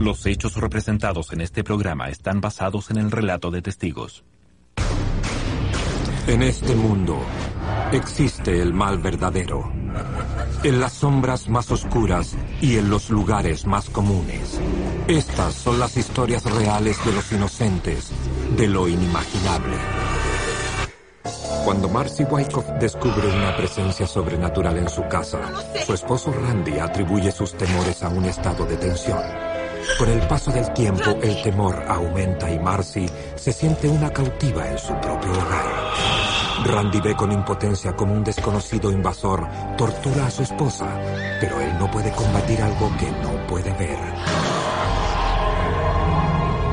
Los hechos representados en este programa están basados en el relato de testigos. En este mundo existe el mal verdadero. En las sombras más oscuras y en los lugares más comunes. Estas son las historias reales de los inocentes, de lo inimaginable. Cuando Marcy Wyckoff descubre una presencia sobrenatural en su casa, su esposo Randy atribuye sus temores a un estado de tensión. Con el paso del tiempo, el temor aumenta y Marcy se siente una cautiva en su propio hogar. Randy ve con impotencia como un desconocido invasor tortura a su esposa, pero él no puede combatir algo que no puede ver.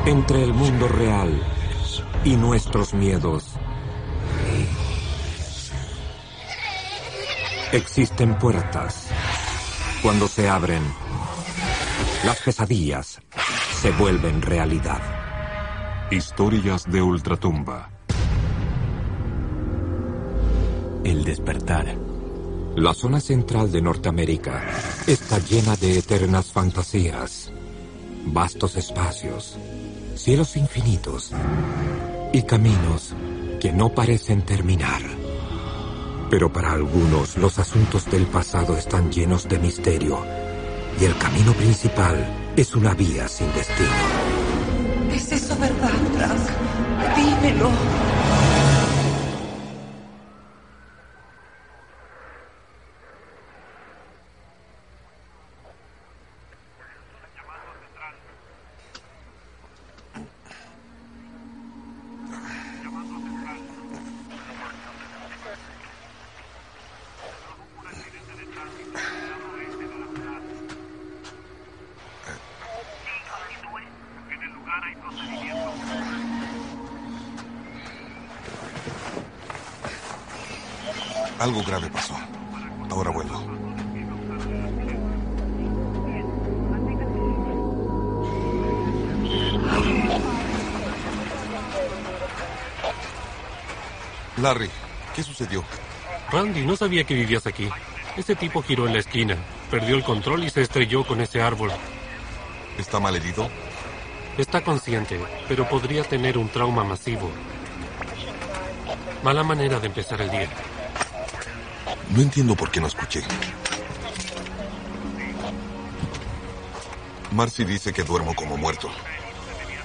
Entre el mundo real y nuestros miedos, existen puertas. Cuando se abren, las pesadillas se vuelven realidad. Historias de Ultratumba. El despertar. La zona central de Norteamérica está llena de eternas fantasías, vastos espacios, cielos infinitos y caminos que no parecen terminar. Pero para algunos los asuntos del pasado están llenos de misterio y el camino principal es una vía sin destino. ¿Es eso verdad, Frank? Dímelo. Randy, no sabía que vivías aquí. Ese tipo giró en la esquina, perdió el control y se estrelló con ese árbol. ¿Está mal herido? Está consciente, pero podría tener un trauma masivo. Mala manera de empezar el día. No entiendo por qué no escuché. Marcy dice que duermo como muerto.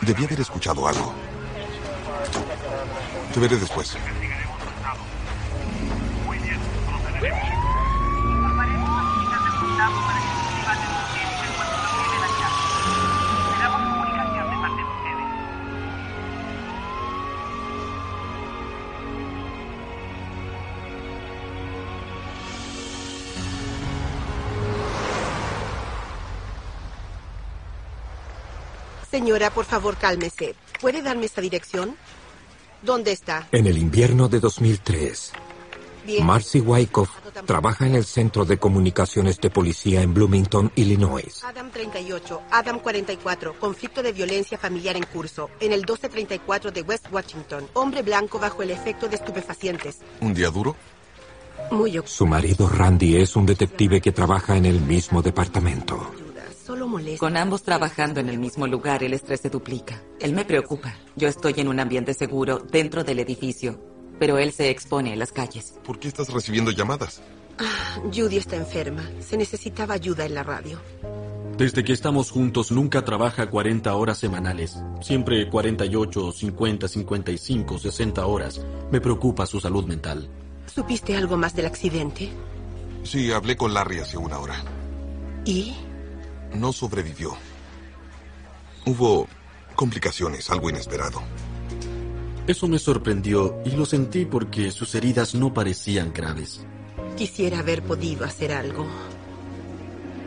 Debí haber escuchado algo. Te veré después. Señora, por favor, cálmese. ¿Puede darme esta dirección? ¿Dónde está? En el invierno de 2003, Bien. Marcy Wyckoff trabaja en el Centro de Comunicaciones de Policía en Bloomington, Illinois. Adam 38, Adam 44, conflicto de violencia familiar en curso, en el 1234 de West Washington. Hombre blanco bajo el efecto de estupefacientes. ¿Un día duro? Muy Su marido Randy es un detective que trabaja en el mismo departamento. Solo molesta. Con ambos trabajando en el mismo lugar, el estrés se duplica. Él me preocupa. Yo estoy en un ambiente seguro dentro del edificio, pero él se expone en las calles. ¿Por qué estás recibiendo llamadas? Ah, Judy está enferma. Se necesitaba ayuda en la radio. Desde que estamos juntos nunca trabaja 40 horas semanales. Siempre 48, 50, 55, 60 horas. Me preocupa su salud mental. ¿Supiste algo más del accidente? Sí, hablé con Larry hace una hora. ¿Y? No sobrevivió. Hubo complicaciones, algo inesperado. Eso me sorprendió y lo sentí porque sus heridas no parecían graves. Quisiera haber podido hacer algo.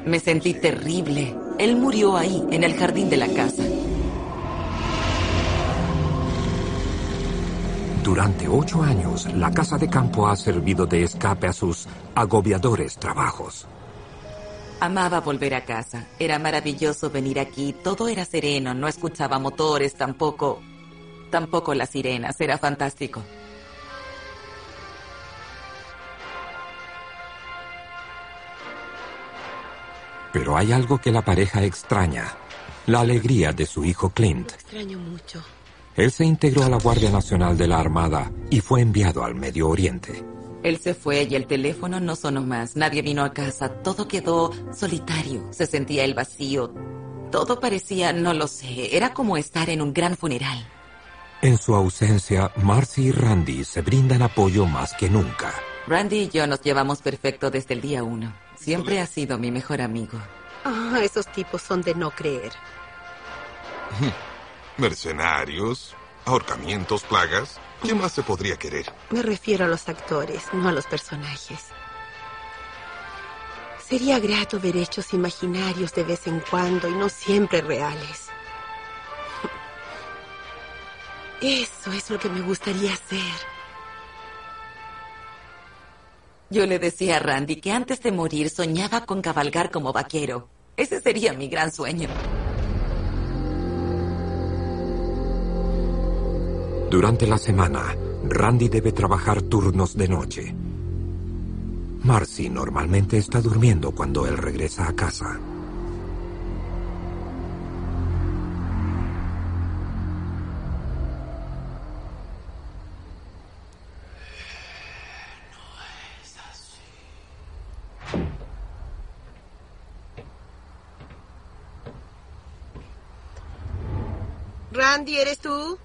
Me sentí terrible. Él murió ahí, en el jardín de la casa. Durante ocho años, la casa de campo ha servido de escape a sus agobiadores trabajos. Amaba volver a casa. Era maravilloso venir aquí. Todo era sereno. No escuchaba motores, tampoco. Tampoco las sirenas. Era fantástico. Pero hay algo que la pareja extraña. la alegría de su hijo Clint. extraño mucho. Él se integró a la Guardia Nacional de la Armada y fue enviado al Medio Oriente. Él se fue y el teléfono no sonó más. Nadie vino a casa. Todo quedó solitario. Se sentía el vacío. Todo parecía, no lo sé, era como estar en un gran funeral. En su ausencia, Marcy y Randy se brindan apoyo más que nunca. Randy y yo nos llevamos perfecto desde el día uno. Siempre ha sido mi mejor amigo. Ah, esos tipos son de no creer. Mercenarios, ahorcamientos, plagas. ¿Qué más se podría querer? Me refiero a los actores, no a los personajes. Sería grato ver hechos imaginarios de vez en cuando y no siempre reales. Eso es lo que me gustaría hacer. Yo le decía a Randy que antes de morir soñaba con cabalgar como vaquero. Ese sería mi gran sueño. Durante la semana, Randy debe trabajar turnos de noche. Marcy normalmente está durmiendo cuando él regresa a casa. Randy, ¿eres tú?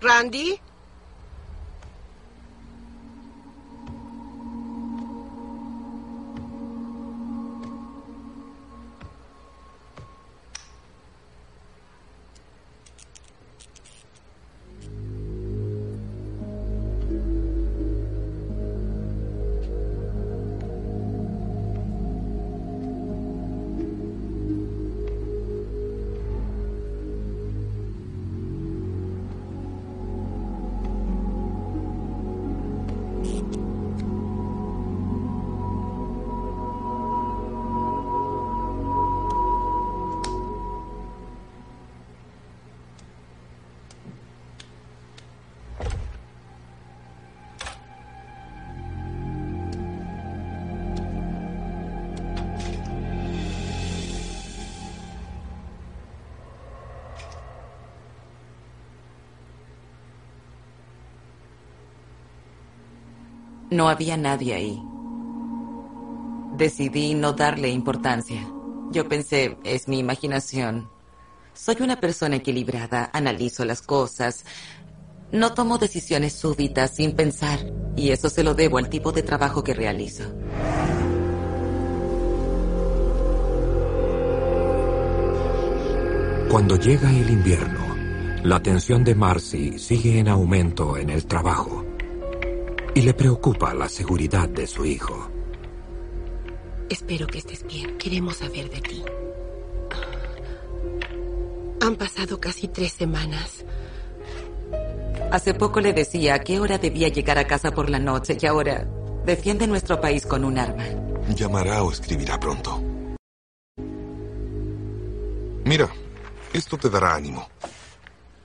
Randy? No había nadie ahí. Decidí no darle importancia. Yo pensé, es mi imaginación. Soy una persona equilibrada, analizo las cosas, no tomo decisiones súbitas sin pensar, y eso se lo debo al tipo de trabajo que realizo. Cuando llega el invierno, la tensión de Marcy sigue en aumento en el trabajo y le preocupa la seguridad de su hijo. Espero que estés bien. Queremos saber de ti. Han pasado casi tres semanas. Hace poco le decía a qué hora debía llegar a casa por la noche y ahora defiende nuestro país con un arma. Llamará o escribirá pronto. Mira, esto te dará ánimo.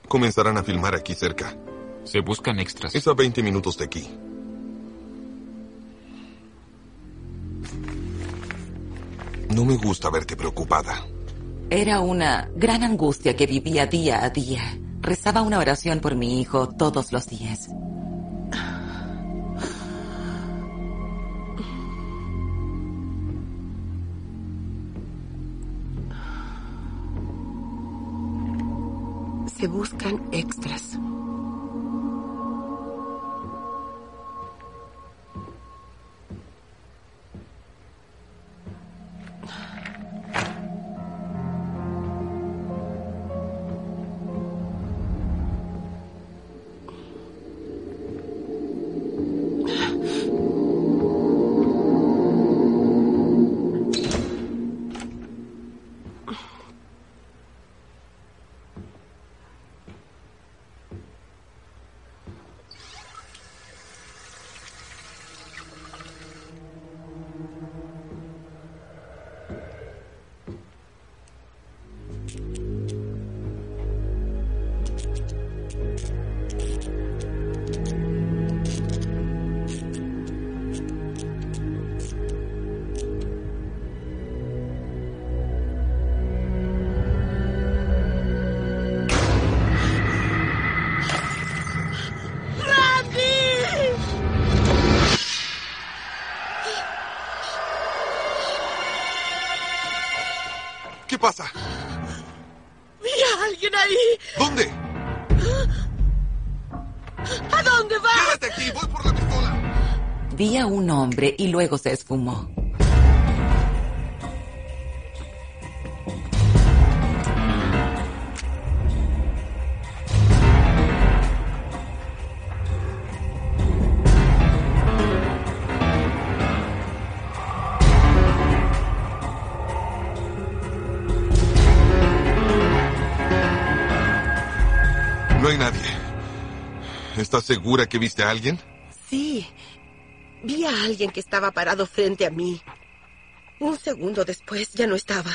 Comenzarán a filmar aquí cerca. Se buscan extras. Es a 20 minutos de aquí. No me gusta verte preocupada. Era una gran angustia que vivía día a día. Rezaba una oración por mi hijo todos los días. Se buscan extras. ahí. ¿Dónde? ¿A dónde vas? Quédate aquí, voy por la pistola. Vi a un hombre y luego se esfumó. ¿Estás segura que viste a alguien? Sí. Vi a alguien que estaba parado frente a mí. Un segundo después ya no estaba.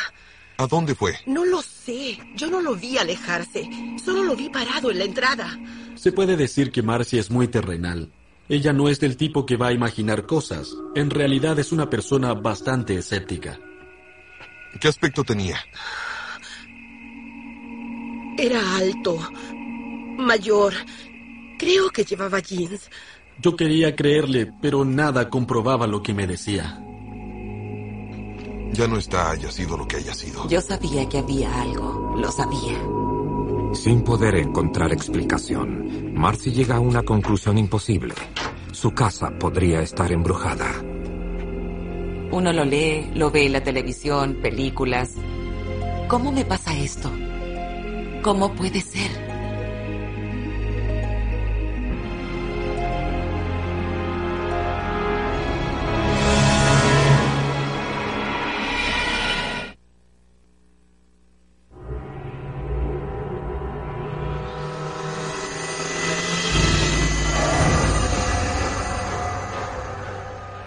¿A dónde fue? No lo sé. Yo no lo vi alejarse. Solo lo vi parado en la entrada. Se puede decir que Marcy es muy terrenal. Ella no es del tipo que va a imaginar cosas. En realidad es una persona bastante escéptica. ¿Qué aspecto tenía? Era alto. Mayor. Creo que llevaba jeans. Yo quería creerle, pero nada comprobaba lo que me decía. Ya no está, haya sido lo que haya sido. Yo sabía que había algo. Lo sabía. Sin poder encontrar explicación, Marcy llega a una conclusión imposible. Su casa podría estar embrujada. Uno lo lee, lo ve en la televisión, películas. ¿Cómo me pasa esto? ¿Cómo puede ser?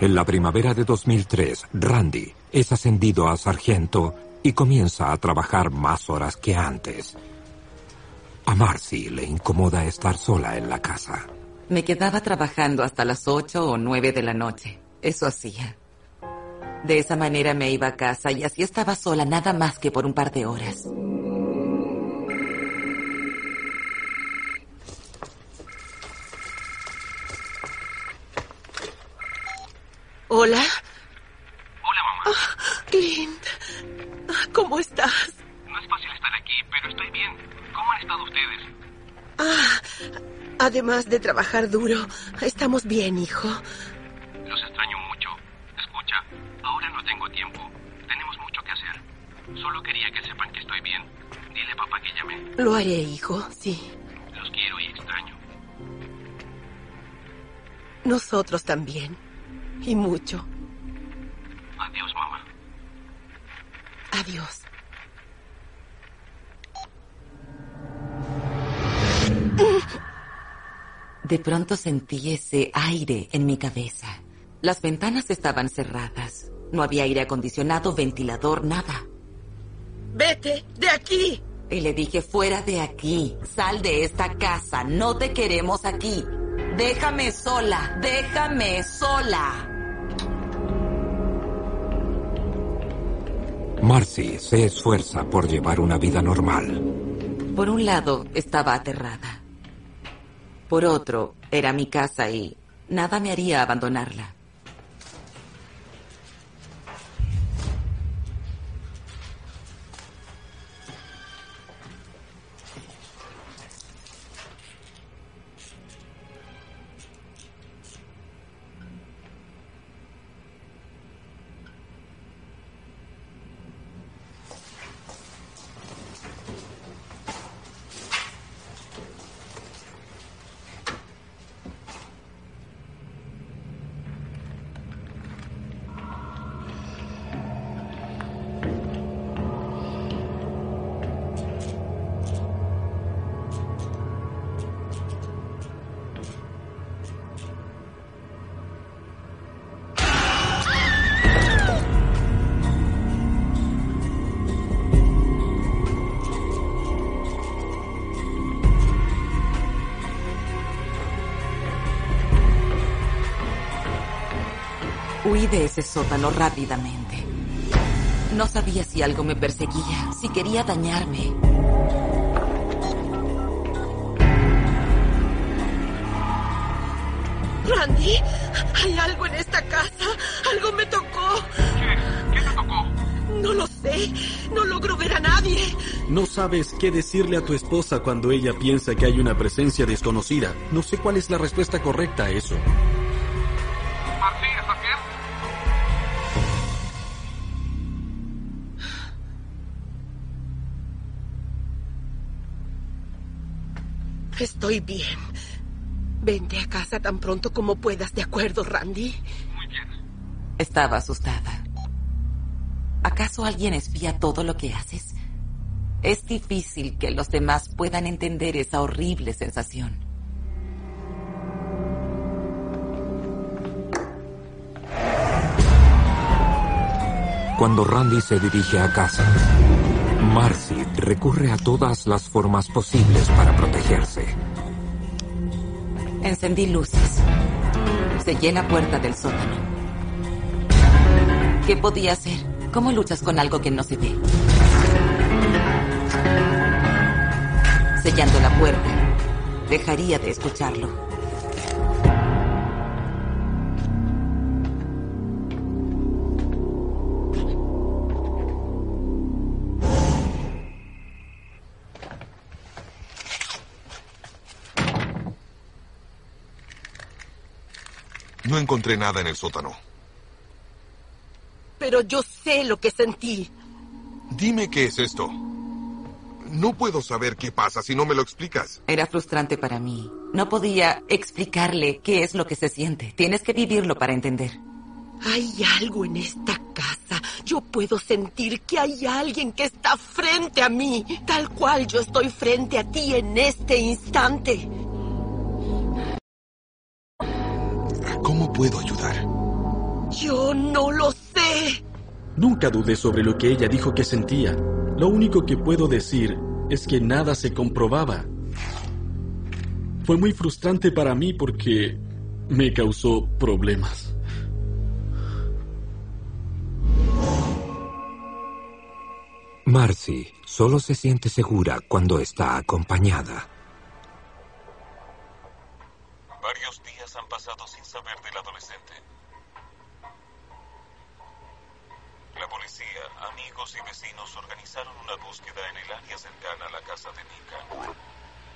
En la primavera de 2003, Randy es ascendido a sargento y comienza a trabajar más horas que antes. A Marcy le incomoda estar sola en la casa. Me quedaba trabajando hasta las ocho o nueve de la noche. Eso hacía. De esa manera me iba a casa y así estaba sola nada más que por un par de horas. Hola. Hola, mamá. Ah, Clint. Ah, ¿Cómo estás? No es fácil estar aquí, pero estoy bien. ¿Cómo han estado ustedes? Ah, además de trabajar duro, estamos bien, hijo. Los extraño mucho. Escucha, ahora no tengo tiempo. Tenemos mucho que hacer. Solo quería que sepan que estoy bien. Dile a papá que llamé. Lo haré, hijo, sí. Los quiero y extraño. Nosotros también. Y mucho. Adiós, mamá. Adiós. De pronto sentí ese aire en mi cabeza. Las ventanas estaban cerradas. No había aire acondicionado, ventilador, nada. Vete de aquí. Y le dije, fuera de aquí, sal de esta casa, no te queremos aquí. Déjame sola, déjame sola. Marcy se esfuerza por llevar una vida normal. Por un lado, estaba aterrada. Por otro, era mi casa y nada me haría abandonarla. De ese sótano rápidamente. No sabía si algo me perseguía, si quería dañarme. Randy, hay algo en esta casa. Algo me tocó. ¿Qué? ¿Qué te tocó? No lo sé. No logro ver a nadie. No sabes qué decirle a tu esposa cuando ella piensa que hay una presencia desconocida. No sé cuál es la respuesta correcta a eso. Estoy bien. Vente a casa tan pronto como puedas, ¿de acuerdo, Randy? Muy bien. Estaba asustada. ¿Acaso alguien espía todo lo que haces? Es difícil que los demás puedan entender esa horrible sensación. Cuando Randy se dirige a casa, Marcy recurre a todas las formas posibles para protegerse. Encendí luces. Sellé la puerta del sótano. ¿Qué podía hacer? ¿Cómo luchas con algo que no se ve? Sellando la puerta, dejaría de escucharlo. No encontré nada en el sótano. Pero yo sé lo que sentí. Dime qué es esto. No puedo saber qué pasa si no me lo explicas. Era frustrante para mí. No podía explicarle qué es lo que se siente. Tienes que vivirlo para entender. Hay algo en esta casa. Yo puedo sentir que hay alguien que está frente a mí, tal cual yo estoy frente a ti en este instante. Puedo ayudar? Yo no lo sé. Nunca dudé sobre lo que ella dijo que sentía. Lo único que puedo decir es que nada se comprobaba. Fue muy frustrante para mí porque me causó problemas. Marcy solo se siente segura cuando está acompañada. Varios días han pasado sin saber del adolescente. La policía, amigos y vecinos organizaron una búsqueda en el área cercana a la casa de Nika.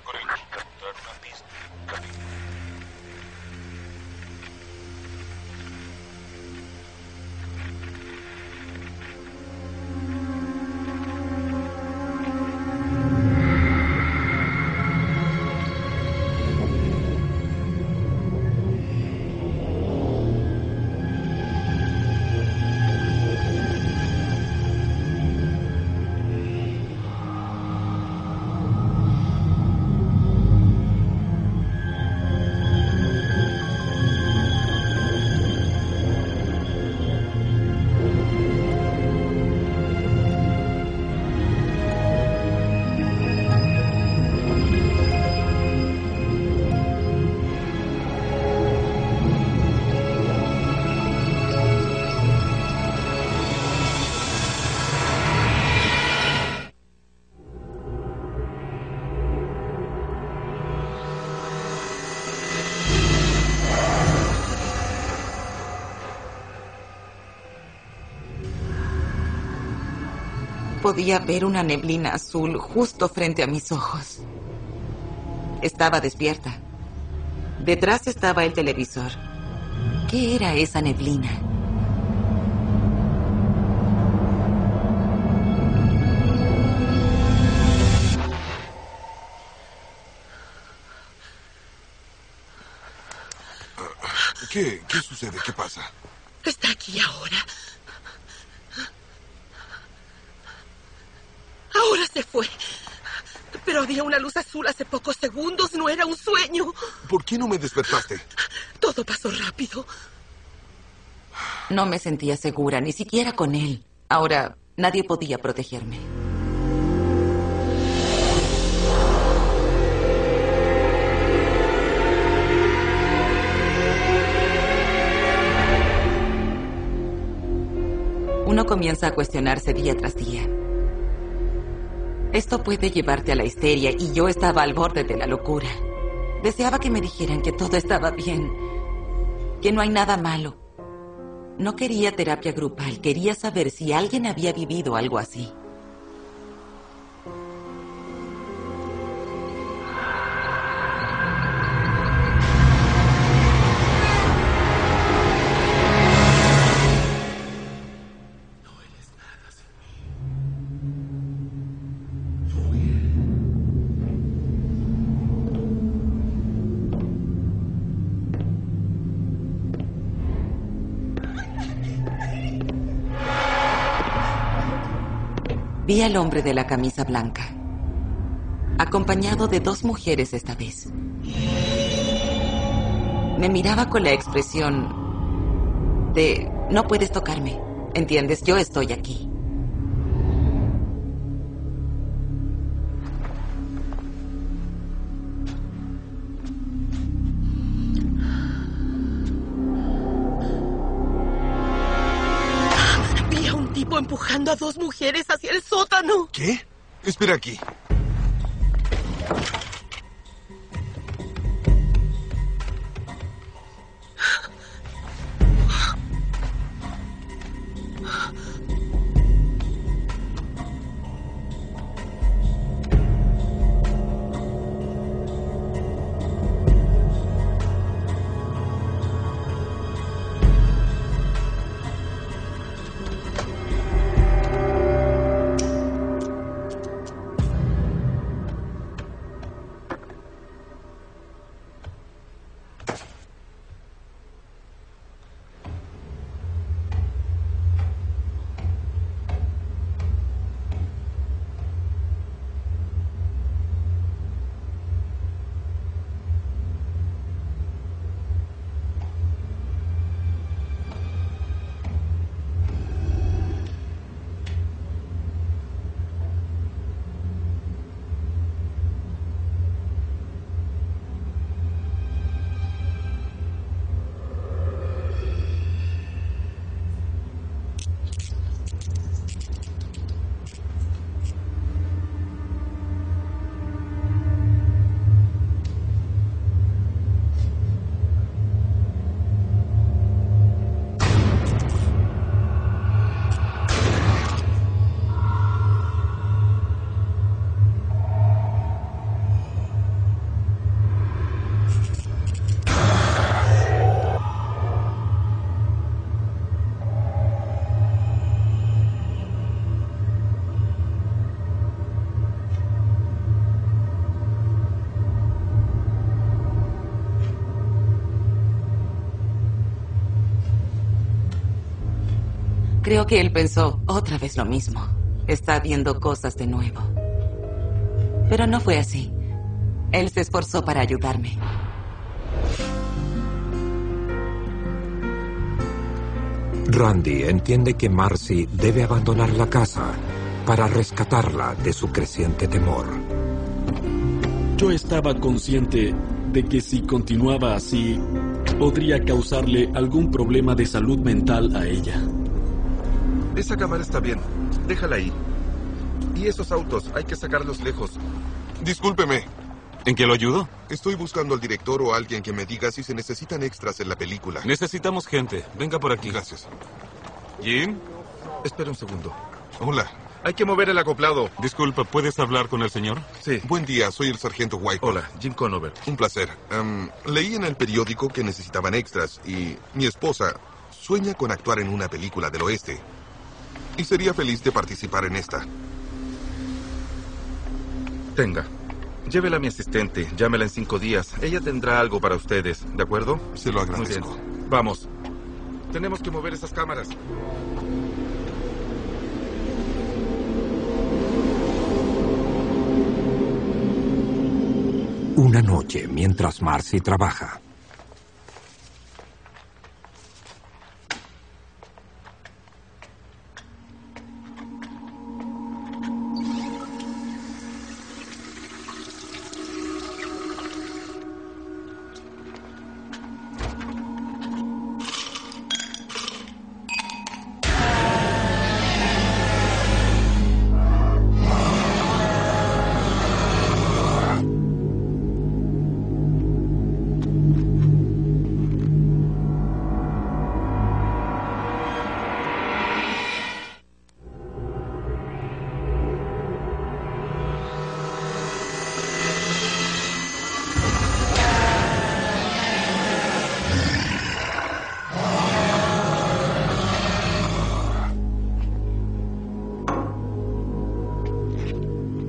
Con el fin de encontrar una pista. Podía ver una neblina azul justo frente a mis ojos. Estaba despierta. Detrás estaba el televisor. ¿Qué era esa neblina? ¿Qué? ¿Qué sucede? ¿Qué pasa? Está aquí ahora. Ahora se fue. Pero había una luz azul hace pocos segundos. No era un sueño. ¿Por qué no me despertaste? Todo pasó rápido. No me sentía segura, ni siquiera con él. Ahora, nadie podía protegerme. Uno comienza a cuestionarse día tras día. Esto puede llevarte a la histeria y yo estaba al borde de la locura. Deseaba que me dijeran que todo estaba bien, que no hay nada malo. No quería terapia grupal, quería saber si alguien había vivido algo así. Vi al hombre de la camisa blanca, acompañado de dos mujeres esta vez. Me miraba con la expresión de, no puedes tocarme, ¿entiendes? Yo estoy aquí. Vi a un tipo empujando a dos mujeres hacia sótano. ¿Qué? Espera aquí. Creo que él pensó otra vez lo mismo. Está viendo cosas de nuevo. Pero no fue así. Él se esforzó para ayudarme. Randy entiende que Marcy debe abandonar la casa para rescatarla de su creciente temor. Yo estaba consciente de que si continuaba así, podría causarle algún problema de salud mental a ella. Esa cámara está bien. Déjala ahí. Y esos autos, hay que sacarlos lejos. Discúlpeme. ¿En qué lo ayudo? Estoy buscando al director o a alguien que me diga si se necesitan extras en la película. Necesitamos gente. Venga por aquí. Gracias. Jim, Espera un segundo. Hola. Hay que mover el acoplado. disculpa, ¿puedes hablar con el señor? Sí. Buen día, soy el sargento White. Hola, Jim Conover. Un placer. Em, leí en el periódico que necesitaban extras y mi esposa sueña con actuar en una película del oeste. Y sería feliz de participar en esta. Tenga. Llévela a mi asistente. Llámela en cinco días. Ella tendrá algo para ustedes, ¿de acuerdo? Se lo Muy agradezco. bien. Vamos. Tenemos que mover esas cámaras. Una noche mientras Marcy trabaja.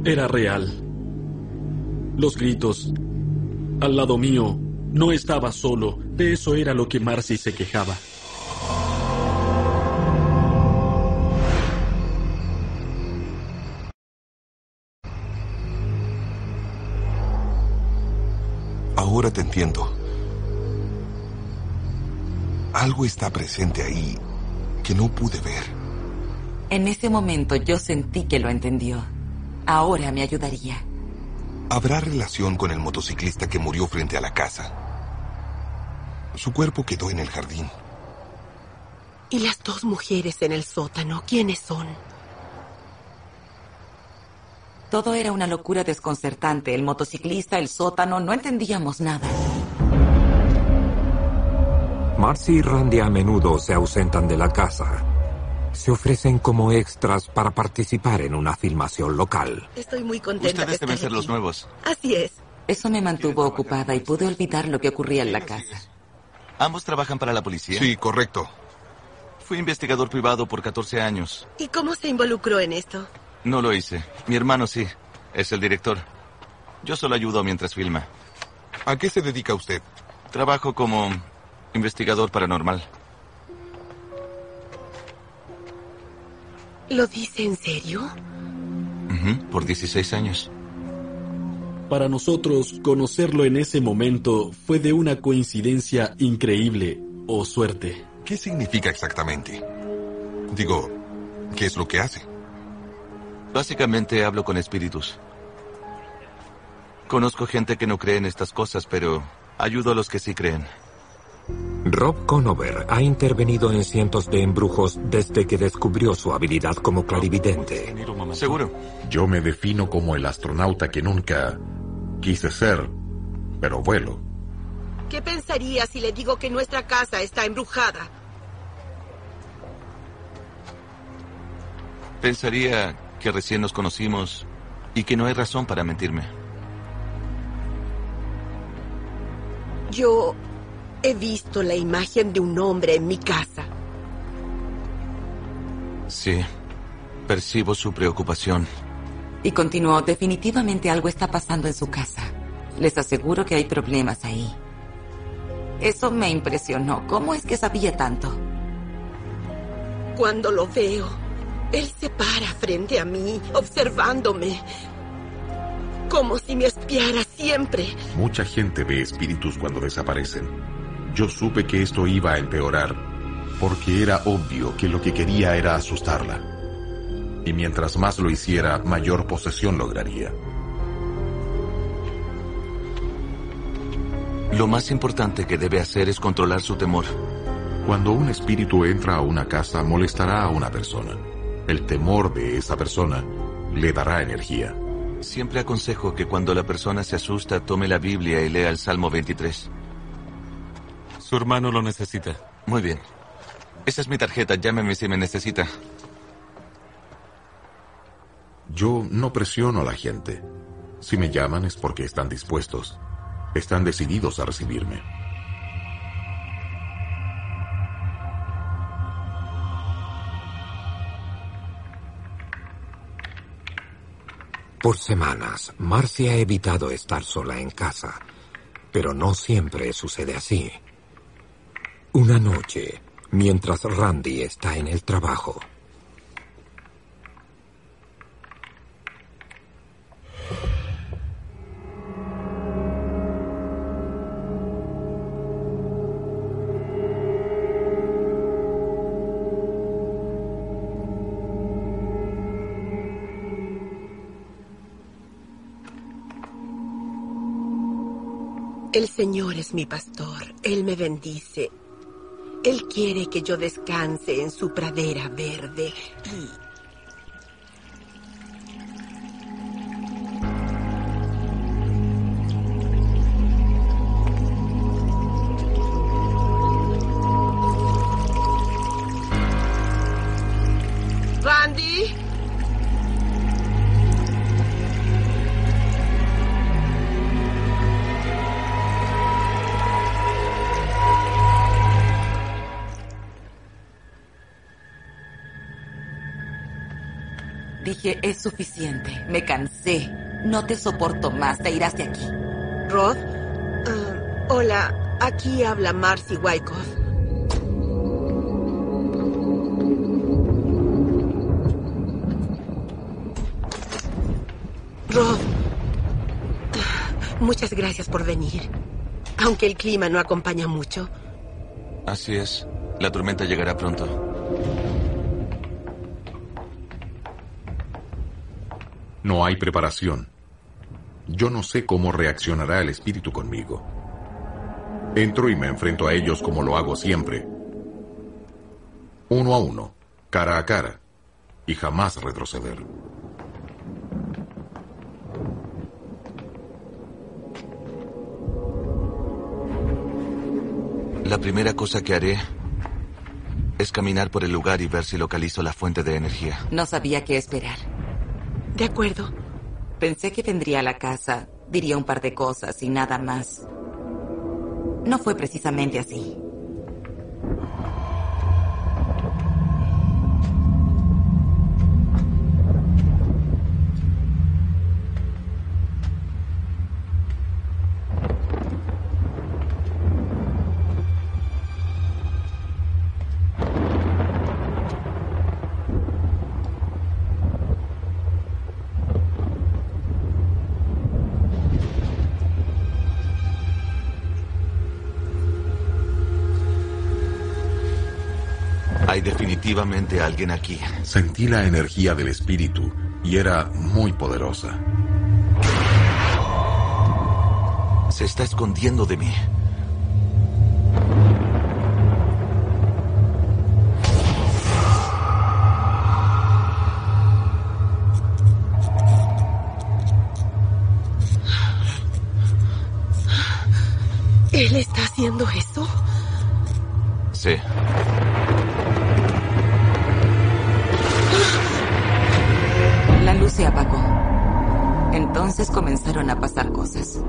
era real. Los gritos. Al lado mío, no estaba solo, de eso era lo que Marcy se quejaba. Ahora te entiendo. Algo está presente ahí que no pude ver. En ese momento yo sentí que lo entendió. Ahora me ayudaría. ¿Habrá relación con el motociclista que murió frente a la casa? Su cuerpo quedó en el jardín. ¿Y las dos mujeres en el sótano? ¿Quiénes son? Todo era una locura desconcertante. El motociclista, el sótano, no entendíamos nada. Marcy y Randy a menudo se ausentan de la casa. Se ofrecen como extras para participar en una filmación local. Estoy muy contenta de Ustedes deben estar ser los nuevos. Así es. Eso me mantuvo ocupada y pude olvidar lo que ocurría en la casa. ¿Ambos trabajan para la policía? Sí, correcto. Fui investigador privado por 14 años. ¿Y cómo se involucró en esto? No lo hice. Mi hermano sí. Es el director. Yo solo ayudo mientras filma. ¿A qué se dedica usted? Trabajo como investigador paranormal. ¿Lo dice en serio? Por 16 años. Para nosotros, conocerlo en ese momento fue de una coincidencia increíble o suerte. ¿Qué significa exactamente? Digo, ¿qué es lo que hace? Básicamente hablo con espíritus. Conozco gente que no cree en estas cosas, pero ayudo a los que sí creen. Rob Conover ha intervenido en cientos de embrujos desde que descubrió su habilidad como clarividente. Seguro. Yo me defino como el astronauta que nunca quise ser, pero vuelo. ¿Qué pensaría si le digo que nuestra casa está embrujada? Pensaría que recién nos conocimos y que no hay razón para mentirme. Yo he visto la imagen de un hombre en mi casa. Sí, percibo su preocupación. Y continuó, definitivamente algo está pasando en su casa. Les aseguro que hay problemas ahí. Eso me impresionó. ¿Cómo es que sabía tanto? Cuando lo veo, él se para frente a mí, observándome. Como si me espiara siempre. Mucha gente ve espíritus cuando desaparecen. Yo supe que esto iba a empeorar, porque era obvio que lo que quería era asustarla. Y mientras más lo hiciera, mayor posesión lograría. Lo más importante que debe hacer es controlar su temor. Cuando un espíritu entra a una casa, molestará a una persona. El temor de esa persona le dará energía. Siempre aconsejo que cuando la persona se asusta tome la Biblia y lea el Salmo 23. Su hermano lo necesita. Muy bien. Esa es mi tarjeta, llámeme si me necesita. Yo no presiono a la gente. Si me llaman es porque están dispuestos. Están decididos a recibirme. Por semanas, Marcy ha evitado estar sola en casa, pero no siempre sucede así. Una noche, mientras Randy está en el trabajo, El Señor es mi pastor. Él me bendice. Él quiere que yo descanse en su pradera verde y... suficiente. Me cansé. No te soporto más. Te irás de aquí. Rod. Ah, hola, aquí habla Marcy Wyckoff. Rod. Muchas gracias por venir. Aunque el clima no acompaña mucho. Así es. La tormenta llegará pronto. No hay preparación. Yo no sé cómo reaccionará el espíritu conmigo. Entro y me enfrento a ellos como lo hago siempre. Uno a uno, cara a cara, y jamás retroceder. La primera cosa que haré es caminar por el lugar y ver si localizo la fuente de energía. No sabía qué esperar. De acuerdo. Pensé que vendría a la casa, diría un par de cosas y nada más. No fue precisamente así. Definitivamente alguien aquí. Sentí la energía del espíritu y era muy poderosa. Se está escondiendo de mí. ¿Él está haciendo eso? Sí. Entonces comenzaron a pasar cosas.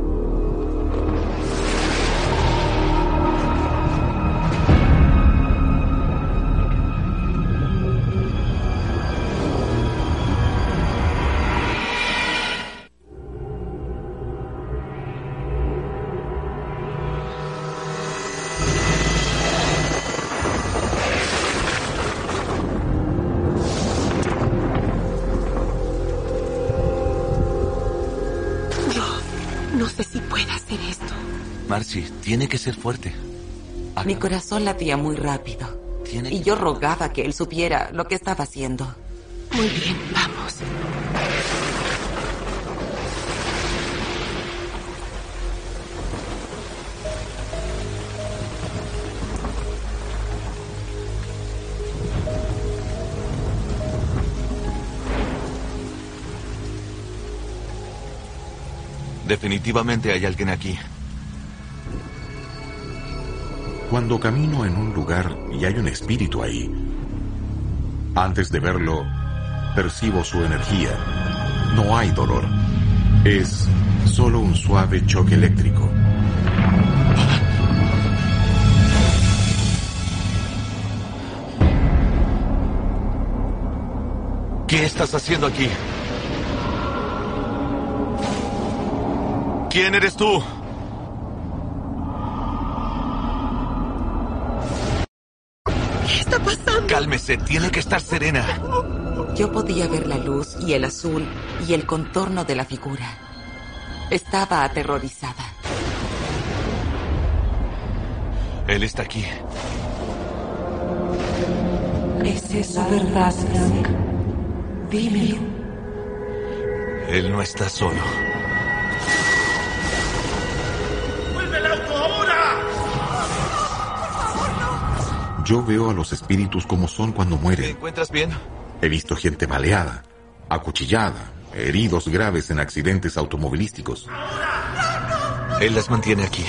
Marcy, tiene que ser fuerte. Mi corazón latía muy rápido. Tiene Y yo rogaba que él supiera lo que estaba haciendo. Muy bien, vamos. Definitivamente hay alguien aquí. Cuando camino en un lugar y hay un espíritu ahí, antes de verlo, percibo su energía. No hay dolor. Es solo un suave choque eléctrico. ¿Qué estás haciendo aquí? ¿Quién eres tú? Tiene que estar serena. Yo podía ver la luz y el azul y el contorno de la figura. Estaba aterrorizada. Él está aquí. ¿Es eso verdad, Frank? Dímelo. Él no está solo. Yo veo a los espíritus como son cuando ¿Te mueren. encuentras bien? He visto gente maleada, acuchillada, heridos graves en accidentes automovilísticos. Él las mantiene aquí.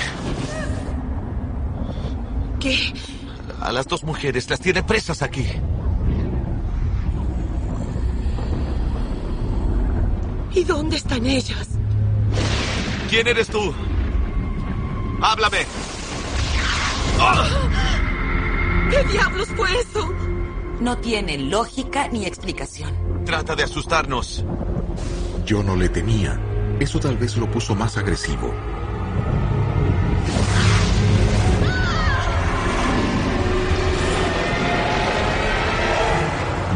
¿Qué? A las dos mujeres las tiene presas aquí. ¿Y dónde están ellas? ¿Quién eres tú? Háblame. ¿Qué diablos fue eso? No tiene lógica ni explicación. Trata de asustarnos. Yo no le temía. Eso tal vez lo puso más agresivo.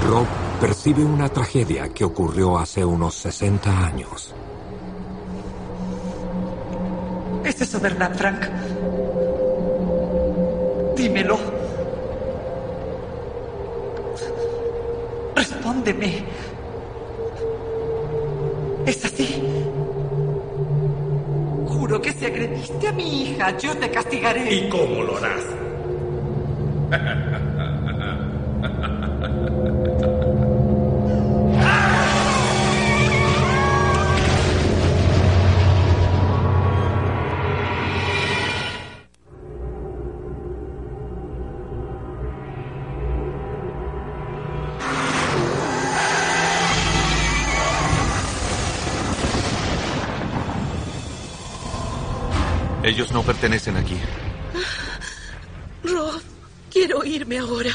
Rob percibe una tragedia que ocurrió hace unos 60 años. ¿Es eso verdad, Frank? Dímelo. ¿Es así? Juro que si agrediste a mi hija, yo te castigaré. ¿Y cómo lo harás? Ellos no pertenecen aquí. Rob, quiero irme ahora.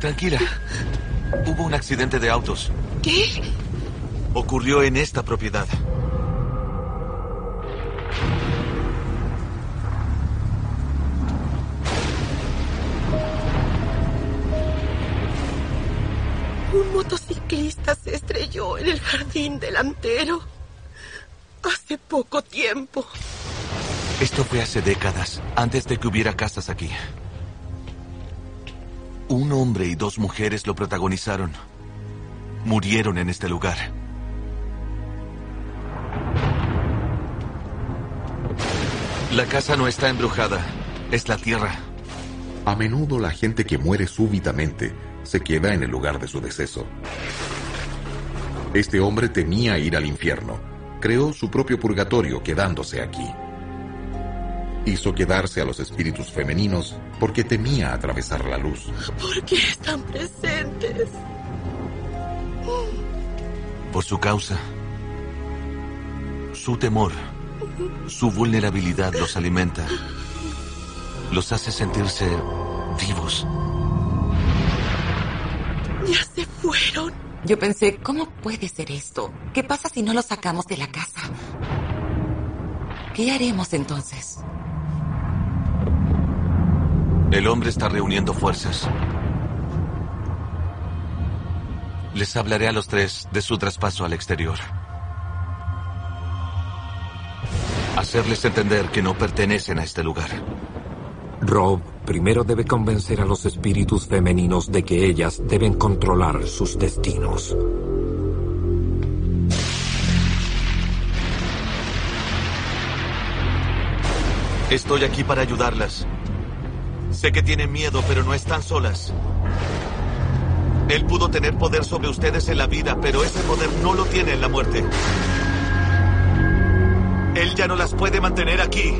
Tranquila. Hubo un accidente de autos. ¿Qué? Ocurrió en esta propiedad. Un motociclista se estrelló en el jardín delantero. Hace poco tiempo. Esto fue hace décadas, antes de que hubiera casas aquí. Un hombre y dos mujeres lo protagonizaron. Murieron en este lugar. La casa no está embrujada, es la tierra. A menudo la gente que muere súbitamente se queda en el lugar de su deceso. Este hombre temía ir al infierno. Creó su propio purgatorio quedándose aquí. Hizo quedarse a los espíritus femeninos porque temía atravesar la luz. ¿Por qué están presentes? Por su causa. Su temor. Su vulnerabilidad los alimenta. Los hace sentirse vivos. Ya se fueron. Yo pensé, ¿cómo puede ser esto? ¿Qué pasa si no lo sacamos de la casa? ¿Qué haremos entonces? El hombre está reuniendo fuerzas. Les hablaré a los tres de su traspaso al exterior. Hacerles entender que no pertenecen a este lugar. Rob primero debe convencer a los espíritus femeninos de que ellas deben controlar sus destinos. Estoy aquí para ayudarlas. Sé que tienen miedo, pero no están solas. Él pudo tener poder sobre ustedes en la vida, pero ese poder no lo tiene en la muerte. Él ya no las puede mantener aquí.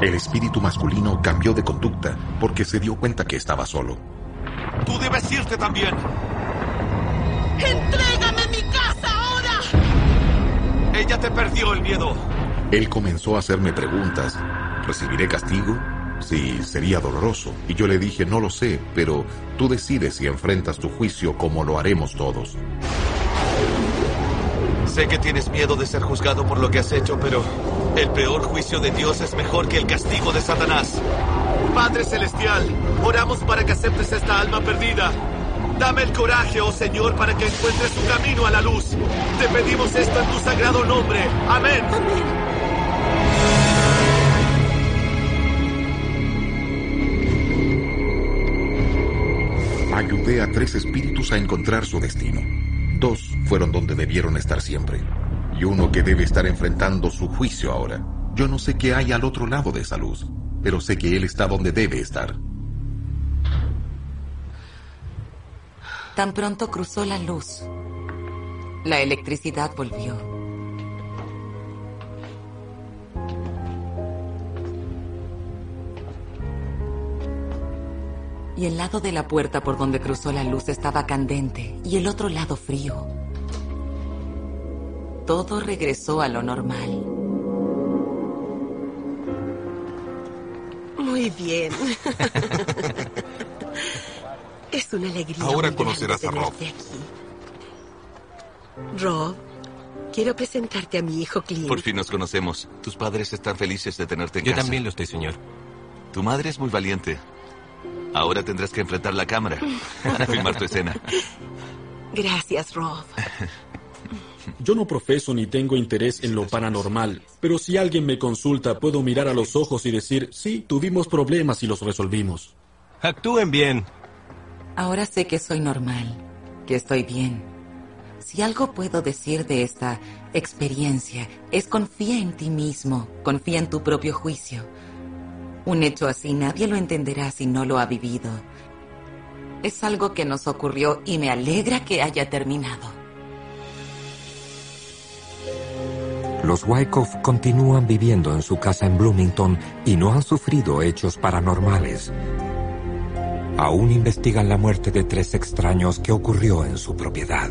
El espíritu masculino cambió de conducta porque se dio cuenta que estaba solo. Tú debes irte también. ¡Entrégame mi casa ahora! Ella te perdió el miedo. Él comenzó a hacerme preguntas. ¿Recibiré castigo? Sí, sería doloroso. Y yo le dije, no lo sé, pero tú decides si enfrentas tu juicio como lo haremos todos. Sé que tienes miedo de ser juzgado por lo que has hecho, pero El peor juicio de Dios es mejor que el castigo de Satanás. Padre Celestial, oramos para que aceptes esta alma perdida. Dame el coraje, oh Señor, para que encuentre su camino a la luz. Te pedimos esto en tu sagrado nombre. Amén. Ayudé a tres espíritus a encontrar su destino. Dos fueron donde debieron estar siempre. Y uno que debe estar enfrentando su juicio ahora. Yo no sé qué hay al otro lado de esa luz, pero sé que él está donde debe estar. Tan pronto cruzó la luz, la electricidad volvió. Y el lado de la puerta por donde cruzó la luz estaba candente y el otro lado frío. Todo regresó a lo normal. Muy bien. es una alegría. Ahora muy conocerás a Rob. aquí. Rob, quiero presentarte a mi hijo Clint. Por fin nos conocemos. Tus padres están felices de tenerte en Yo casa. también lo estoy, señor. Tu madre es muy valiente. Ahora tendrás que enfrentar la cámara para filmar tu escena. Gracias, Rob. Yo no profeso ni tengo interés en lo paranormal, pero si alguien me consulta puedo mirar a los ojos y decir, sí, tuvimos problemas y los resolvimos. Actúen bien. Ahora sé que soy normal, que estoy bien. Si algo puedo decir de esta experiencia es confía en ti mismo, confía en tu propio juicio. Un hecho así nadie lo entenderá si no lo ha vivido. Es algo que nos ocurrió y me alegra que haya terminado. Los Wyckoff continúan viviendo en su casa en Bloomington y no han sufrido hechos paranormales. Aún investigan la muerte de tres extraños que ocurrió en su propiedad.